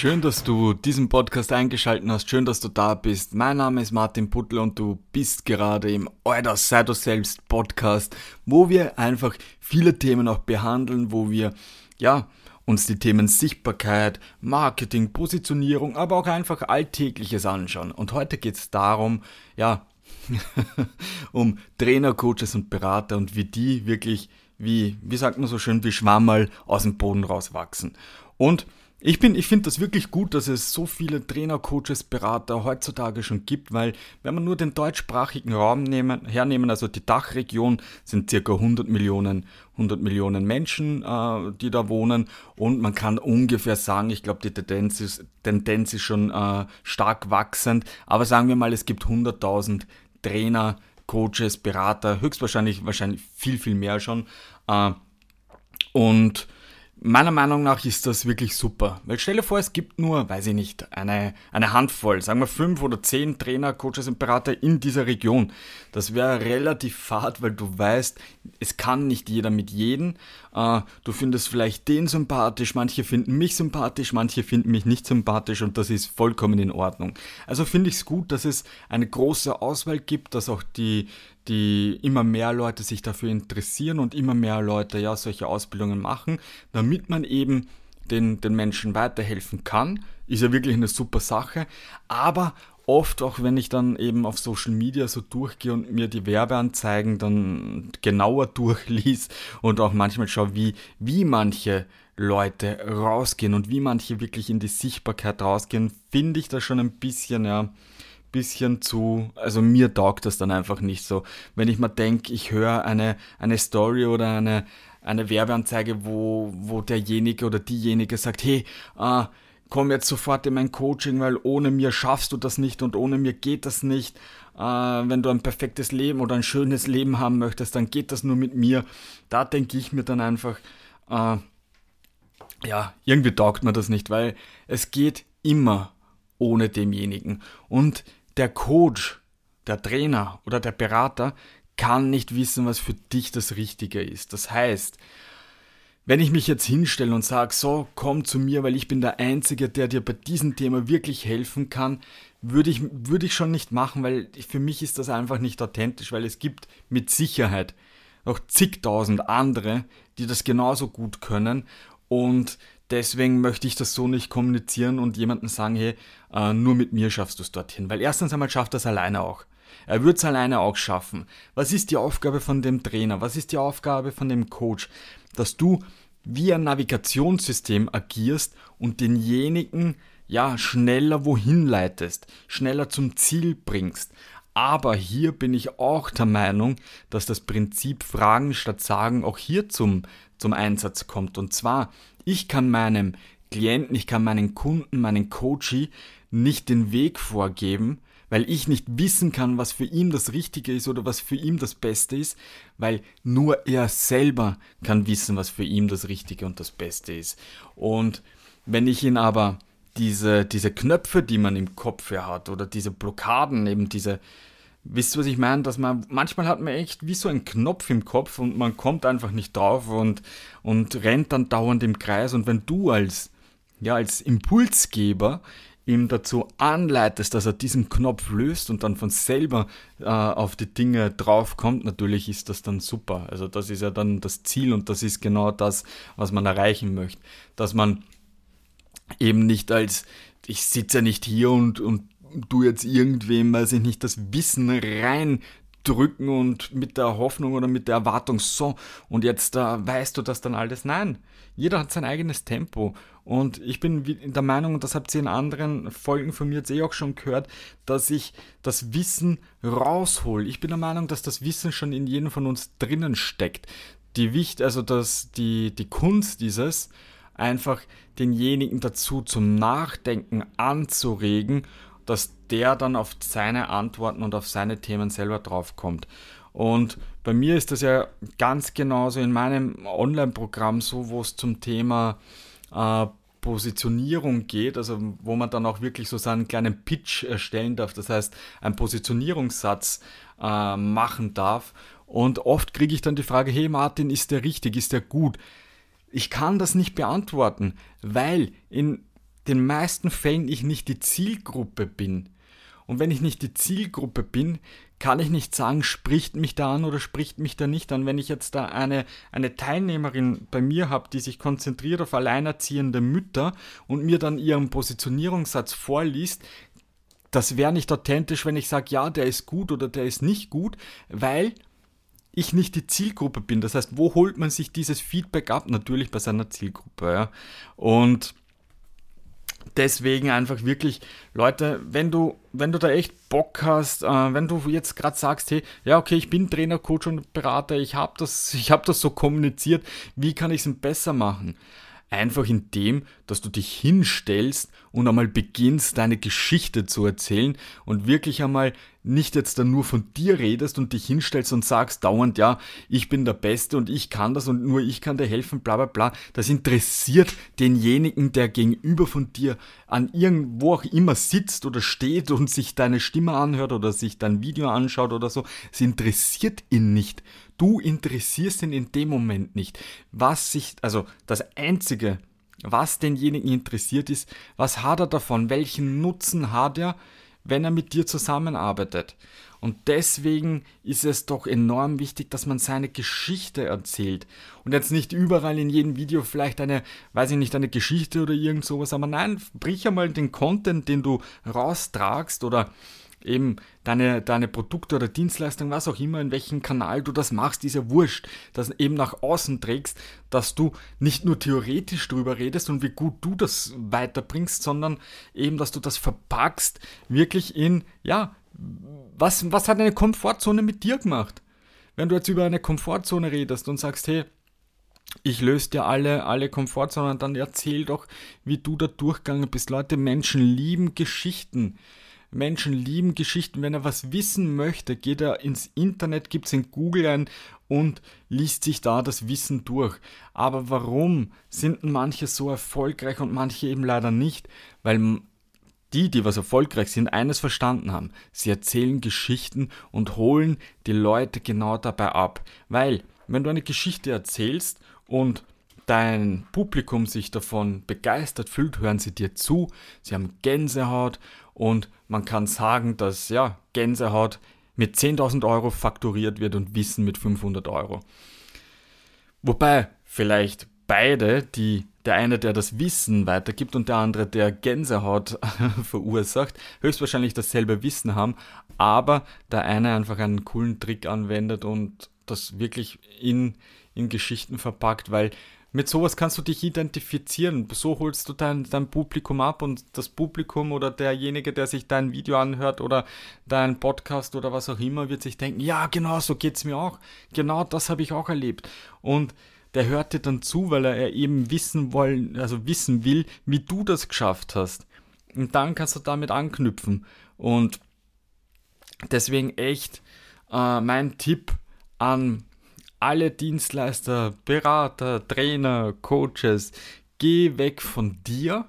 Schön, dass du diesen Podcast eingeschaltet hast. Schön, dass du da bist. Mein Name ist Martin Puttel und du bist gerade im Euer Sei du selbst Podcast, wo wir einfach viele Themen auch behandeln, wo wir, ja, uns die Themen Sichtbarkeit, Marketing, Positionierung, aber auch einfach Alltägliches anschauen. Und heute geht es darum, ja, um Trainer, Coaches und Berater und wie die wirklich, wie, wie sagt man so schön, wie Schwammerl aus dem Boden rauswachsen. Und ich, bin, ich finde das wirklich gut, dass es so viele Trainer, Coaches, Berater heutzutage schon gibt, weil wenn man nur den deutschsprachigen Raum nehmen, hernehmen, also die Dachregion sind circa 100 Millionen, 100 Millionen Menschen, äh, die da wohnen. Und man kann ungefähr sagen, ich glaube die Tendenz ist, Tendenz ist schon äh, stark wachsend, aber sagen wir mal, es gibt 100.000 Trainer, Coaches, Berater, höchstwahrscheinlich wahrscheinlich viel, viel mehr schon. Äh, und Meiner Meinung nach ist das wirklich super. Weil stell dir vor, es gibt nur, weiß ich nicht, eine, eine Handvoll, sagen wir fünf oder zehn Trainer, Coaches und Berater in dieser Region. Das wäre relativ fad, weil du weißt, es kann nicht jeder mit jedem. Äh, du findest vielleicht den sympathisch, manche finden mich sympathisch, manche finden mich nicht sympathisch und das ist vollkommen in Ordnung. Also finde ich es gut, dass es eine große Auswahl gibt, dass auch die, die immer mehr Leute sich dafür interessieren und immer mehr Leute ja solche Ausbildungen machen, damit man eben den, den Menschen weiterhelfen kann. Ist ja wirklich eine super Sache. Aber oft, auch wenn ich dann eben auf Social Media so durchgehe und mir die Werbeanzeigen dann genauer durchlies und auch manchmal schaue, wie, wie manche Leute rausgehen und wie manche wirklich in die Sichtbarkeit rausgehen, finde ich das schon ein bisschen, ja, bisschen zu, also mir taugt das dann einfach nicht so. Wenn ich mal denke, ich höre eine, eine Story oder eine, eine Werbeanzeige, wo, wo derjenige oder diejenige sagt, hey, äh, komm jetzt sofort in mein Coaching, weil ohne mir schaffst du das nicht und ohne mir geht das nicht. Äh, wenn du ein perfektes Leben oder ein schönes Leben haben möchtest, dann geht das nur mit mir. Da denke ich mir dann einfach, äh, ja, irgendwie taugt mir das nicht, weil es geht immer ohne demjenigen. Und der Coach, der Trainer oder der Berater kann nicht wissen, was für dich das Richtige ist. Das heißt, wenn ich mich jetzt hinstelle und sage, so, komm zu mir, weil ich bin der Einzige, der dir bei diesem Thema wirklich helfen kann, würde ich, würde ich schon nicht machen, weil für mich ist das einfach nicht authentisch, weil es gibt mit Sicherheit noch zigtausend andere, die das genauso gut können und deswegen möchte ich das so nicht kommunizieren und jemandem sagen, hey, äh, nur mit mir schaffst du es dorthin. Weil erstens einmal schafft das alleine auch. Er wird es alleine auch schaffen. Was ist die Aufgabe von dem Trainer? Was ist die Aufgabe von dem Coach? Dass du wie ein Navigationssystem agierst und denjenigen ja schneller wohin leitest, schneller zum Ziel bringst. Aber hier bin ich auch der Meinung, dass das Prinzip Fragen statt Sagen auch hier zum, zum Einsatz kommt. Und zwar, ich kann meinem Klienten, ich kann meinen Kunden, meinen Coachie nicht den Weg vorgeben, weil ich nicht wissen kann, was für ihn das Richtige ist oder was für ihn das Beste ist, weil nur er selber kann wissen, was für ihn das Richtige und das Beste ist. Und wenn ich ihn aber diese, diese Knöpfe, die man im Kopf hat, oder diese Blockaden, eben diese, wisst ihr, was ich meine? Dass man, manchmal hat man echt wie so einen Knopf im Kopf und man kommt einfach nicht drauf und, und rennt dann dauernd im Kreis. Und wenn du als, ja, als Impulsgeber ihm dazu anleitest, dass er diesen Knopf löst und dann von selber äh, auf die Dinge draufkommt, natürlich ist das dann super. Also das ist ja dann das Ziel und das ist genau das, was man erreichen möchte. Dass man eben nicht als, ich sitze ja nicht hier und, und du jetzt irgendwem, weiß ich nicht, das Wissen reindrücken und mit der Hoffnung oder mit der Erwartung, so, und jetzt äh, weißt du das dann alles. Nein, jeder hat sein eigenes Tempo. Und ich bin der Meinung, und das habt ihr in anderen Folgen von mir jetzt eh auch schon gehört, dass ich das Wissen raushol. Ich bin der Meinung, dass das Wissen schon in jedem von uns drinnen steckt. Die Wicht, also dass die, die Kunst dieses, einfach denjenigen dazu zum Nachdenken anzuregen, dass der dann auf seine Antworten und auf seine Themen selber draufkommt. Und bei mir ist das ja ganz genauso in meinem Online-Programm so, wo es zum Thema äh, Positionierung geht, also wo man dann auch wirklich so seinen kleinen Pitch erstellen darf, das heißt einen Positionierungssatz äh, machen darf. Und oft kriege ich dann die Frage, hey Martin, ist der richtig, ist der gut? Ich kann das nicht beantworten, weil in den meisten Fällen ich nicht die Zielgruppe bin. Und wenn ich nicht die Zielgruppe bin, kann ich nicht sagen, spricht mich da an oder spricht mich da nicht an. Wenn ich jetzt da eine, eine Teilnehmerin bei mir habe, die sich konzentriert auf alleinerziehende Mütter und mir dann ihren Positionierungssatz vorliest, das wäre nicht authentisch, wenn ich sage, ja, der ist gut oder der ist nicht gut, weil ich nicht die Zielgruppe bin. Das heißt, wo holt man sich dieses Feedback ab? Natürlich bei seiner Zielgruppe. Ja. Und deswegen einfach wirklich, Leute, wenn du, wenn du da echt Bock hast, äh, wenn du jetzt gerade sagst, hey, ja, okay, ich bin Trainer, Coach und Berater, ich habe das, ich habe das so kommuniziert, wie kann ich es besser machen? Einfach in dem, dass du dich hinstellst und einmal beginnst, deine Geschichte zu erzählen und wirklich einmal nicht jetzt dann nur von dir redest und dich hinstellst und sagst dauernd, ja, ich bin der Beste und ich kann das und nur ich kann dir helfen, bla bla bla. Das interessiert denjenigen, der gegenüber von dir an irgendwo auch immer sitzt oder steht und sich deine Stimme anhört oder sich dein Video anschaut oder so. Es interessiert ihn nicht. Du interessierst ihn in dem Moment nicht. Was sich, also das Einzige, was denjenigen interessiert ist, was hat er davon, welchen Nutzen hat er, wenn er mit dir zusammenarbeitet. Und deswegen ist es doch enorm wichtig, dass man seine Geschichte erzählt. Und jetzt nicht überall in jedem Video vielleicht eine, weiß ich nicht, eine Geschichte oder irgend sowas, aber nein, brich einmal den Content, den du raustragst oder eben deine, deine Produkte oder Dienstleistungen, was auch immer, in welchem Kanal du das machst, ist ja wurscht, das eben nach außen trägst, dass du nicht nur theoretisch drüber redest und wie gut du das weiterbringst, sondern eben, dass du das verpackst, wirklich in, ja, was, was hat eine Komfortzone mit dir gemacht? Wenn du jetzt über eine Komfortzone redest und sagst, hey, ich löse dir alle, alle Komfortzonen, dann erzähl doch, wie du da durchgegangen bist. Leute, Menschen lieben Geschichten. Menschen lieben Geschichten. Wenn er was wissen möchte, geht er ins Internet, gibt es in Google ein und liest sich da das Wissen durch. Aber warum sind manche so erfolgreich und manche eben leider nicht? Weil die, die was erfolgreich sind, eines verstanden haben. Sie erzählen Geschichten und holen die Leute genau dabei ab. Weil, wenn du eine Geschichte erzählst und dein Publikum sich davon begeistert fühlt, hören sie dir zu, sie haben Gänsehaut und man kann sagen, dass ja, Gänsehaut mit 10.000 Euro fakturiert wird und Wissen mit 500 Euro. Wobei vielleicht beide, die, der eine, der das Wissen weitergibt und der andere, der Gänsehaut verursacht, höchstwahrscheinlich dasselbe Wissen haben, aber der eine einfach einen coolen Trick anwendet und das wirklich in, in Geschichten verpackt, weil mit sowas kannst du dich identifizieren. So holst du dein, dein Publikum ab und das Publikum oder derjenige, der sich dein Video anhört oder dein Podcast oder was auch immer, wird sich denken, ja, genau, so geht's mir auch. Genau das habe ich auch erlebt. Und der hört dir dann zu, weil er eben wissen wollen, also wissen will, wie du das geschafft hast. Und dann kannst du damit anknüpfen. Und deswegen echt äh, mein Tipp an alle Dienstleister, Berater, Trainer, Coaches, geh weg von dir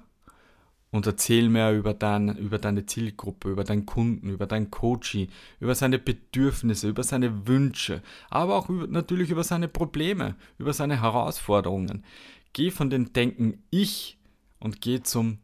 und erzähl mehr über, dein, über deine Zielgruppe, über deinen Kunden, über deinen Coaching, über seine Bedürfnisse, über seine Wünsche, aber auch über, natürlich über seine Probleme, über seine Herausforderungen. Geh von den Denken ich und geh zum,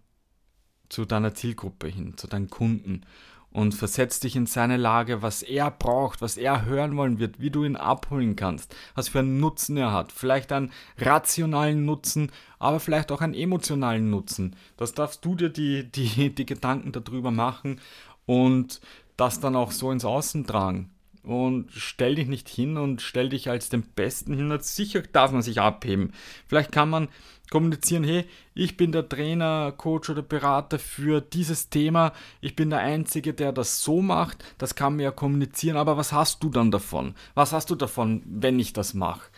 zu deiner Zielgruppe hin, zu deinen Kunden und versetz dich in seine Lage, was er braucht, was er hören wollen wird, wie du ihn abholen kannst, was für einen Nutzen er hat. Vielleicht einen rationalen Nutzen, aber vielleicht auch einen emotionalen Nutzen. Das darfst du dir die, die, die Gedanken darüber machen und das dann auch so ins Außen tragen. Und stell dich nicht hin und stell dich als den Besten hin. Sicher darf man sich abheben. Vielleicht kann man kommunizieren, hey, ich bin der Trainer, Coach oder Berater für dieses Thema, ich bin der Einzige, der das so macht, das kann man ja kommunizieren, aber was hast du dann davon? Was hast du davon, wenn ich das mache?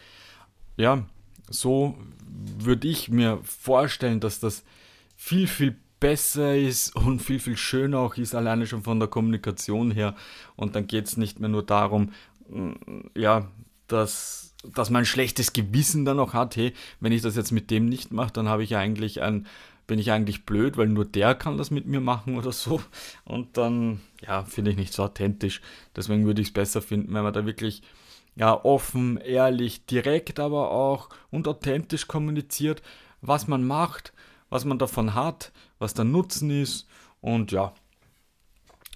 Ja, so würde ich mir vorstellen, dass das viel, viel besser ist und viel, viel schöner auch ist, alleine schon von der Kommunikation her. Und dann geht es nicht mehr nur darum, ja, dass dass man ein schlechtes Gewissen dann noch hat, hey, wenn ich das jetzt mit dem nicht mache, dann habe ich eigentlich ein, bin ich eigentlich blöd, weil nur der kann das mit mir machen oder so. Und dann, ja, finde ich nicht so authentisch. Deswegen würde ich es besser finden, wenn man da wirklich ja, offen, ehrlich, direkt aber auch und authentisch kommuniziert, was man macht, was man davon hat, was der Nutzen ist und ja,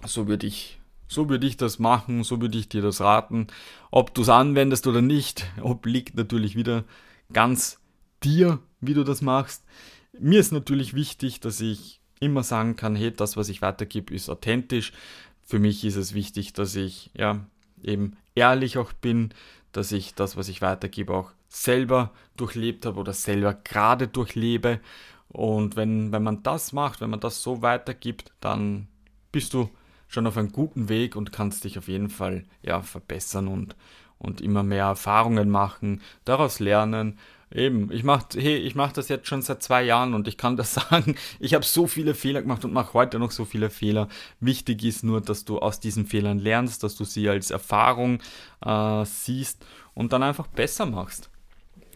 so würde ich so würde ich das machen, so würde ich dir das raten. Ob du es anwendest oder nicht, obliegt natürlich wieder ganz dir, wie du das machst. Mir ist natürlich wichtig, dass ich immer sagen kann, hey, das, was ich weitergebe, ist authentisch. Für mich ist es wichtig, dass ich ja eben ehrlich auch bin, dass ich das, was ich weitergebe, auch selber durchlebt habe oder selber gerade durchlebe. Und wenn, wenn man das macht, wenn man das so weitergibt, dann bist du schon auf einem guten Weg und kannst dich auf jeden Fall ja, verbessern und, und immer mehr Erfahrungen machen, daraus lernen. Eben, ich mache hey, mach das jetzt schon seit zwei Jahren und ich kann das sagen, ich habe so viele Fehler gemacht und mache heute noch so viele Fehler. Wichtig ist nur, dass du aus diesen Fehlern lernst, dass du sie als Erfahrung äh, siehst und dann einfach besser machst.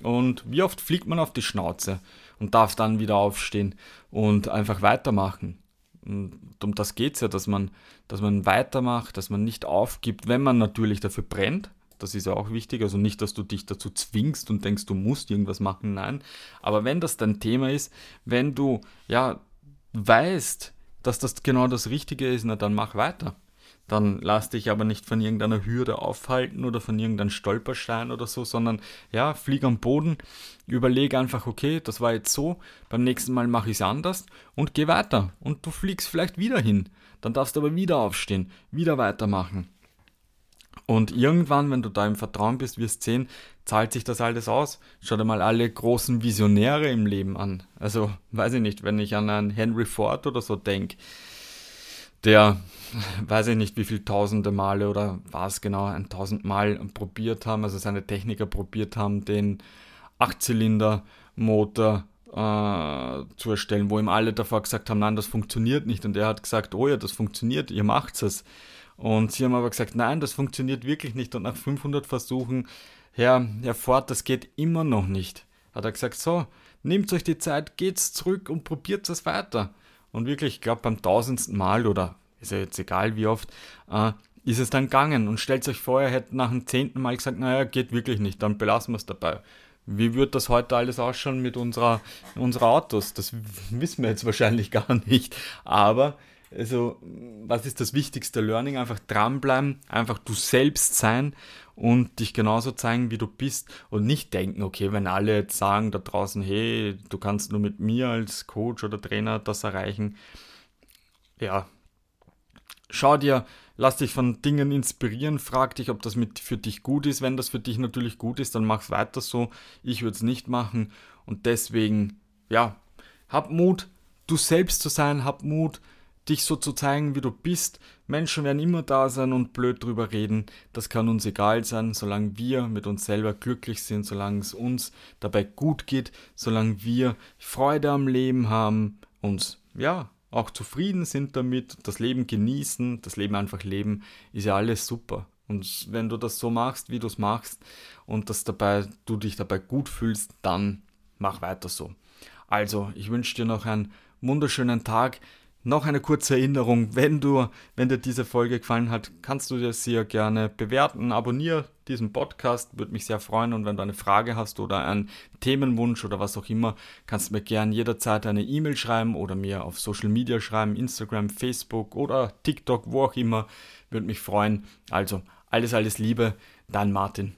Und wie oft fliegt man auf die Schnauze und darf dann wieder aufstehen und einfach weitermachen. Und um das geht es ja, dass man, dass man weitermacht, dass man nicht aufgibt, wenn man natürlich dafür brennt. Das ist ja auch wichtig. Also nicht, dass du dich dazu zwingst und denkst, du musst irgendwas machen. Nein. Aber wenn das dein Thema ist, wenn du ja weißt, dass das genau das Richtige ist, na dann mach weiter. Dann lass dich aber nicht von irgendeiner Hürde aufhalten oder von irgendeinem Stolperstein oder so, sondern ja, flieg am Boden, überlege einfach, okay, das war jetzt so, beim nächsten Mal mache ich es anders und geh weiter. Und du fliegst vielleicht wieder hin. Dann darfst du aber wieder aufstehen, wieder weitermachen. Und irgendwann, wenn du da im Vertrauen bist, wirst sehen, zahlt sich das alles aus. Schau dir mal alle großen Visionäre im Leben an. Also, weiß ich nicht, wenn ich an einen Henry Ford oder so denke, der, weiß ich nicht, wie viele tausende Male oder was genau, ein tausend Mal probiert haben, also seine Techniker probiert haben, den Achtzylinder-Motor äh, zu erstellen, wo ihm alle davor gesagt haben, nein, das funktioniert nicht. Und er hat gesagt, oh ja, das funktioniert, ihr macht es. Und sie haben aber gesagt, nein, das funktioniert wirklich nicht. Und nach 500 Versuchen, Herr, Herr Ford, das geht immer noch nicht. Hat er gesagt, so, nehmt euch die Zeit, geht's zurück und probiert es weiter. Und wirklich, ich glaube, beim tausendsten Mal oder ist ja jetzt egal wie oft, äh, ist es dann gegangen. Und stellt euch vor, er hätte nach dem zehnten Mal gesagt, naja, geht wirklich nicht, dann belassen wir es dabei. Wie wird das heute alles ausschauen mit unserer, unserer Autos? Das wissen wir jetzt wahrscheinlich gar nicht. Aber also, was ist das wichtigste Learning? Einfach dranbleiben, einfach du selbst sein und dich genauso zeigen, wie du bist und nicht denken, okay, wenn alle jetzt sagen da draußen, hey, du kannst nur mit mir als Coach oder Trainer das erreichen. Ja, schau dir, lass dich von Dingen inspirieren, frag dich, ob das mit für dich gut ist. Wenn das für dich natürlich gut ist, dann mach's weiter so. Ich würde es nicht machen und deswegen, ja, hab Mut, du selbst zu sein, hab Mut, dich so zu zeigen, wie du bist. Menschen werden immer da sein und blöd drüber reden. Das kann uns egal sein, solange wir mit uns selber glücklich sind, solange es uns dabei gut geht, solange wir Freude am Leben haben, uns, ja, auch zufrieden sind damit, das Leben genießen, das Leben einfach leben, ist ja alles super. Und wenn du das so machst, wie du es machst und dass dabei, du dich dabei gut fühlst, dann mach weiter so. Also, ich wünsche dir noch einen wunderschönen Tag. Noch eine kurze Erinnerung, wenn du, wenn dir diese Folge gefallen hat, kannst du dir sie gerne bewerten, abonniere diesen Podcast, würde mich sehr freuen. Und wenn du eine Frage hast oder einen Themenwunsch oder was auch immer, kannst du mir gerne jederzeit eine E-Mail schreiben oder mir auf Social Media schreiben, Instagram, Facebook oder TikTok, wo auch immer, würde mich freuen. Also alles, alles Liebe, dein Martin.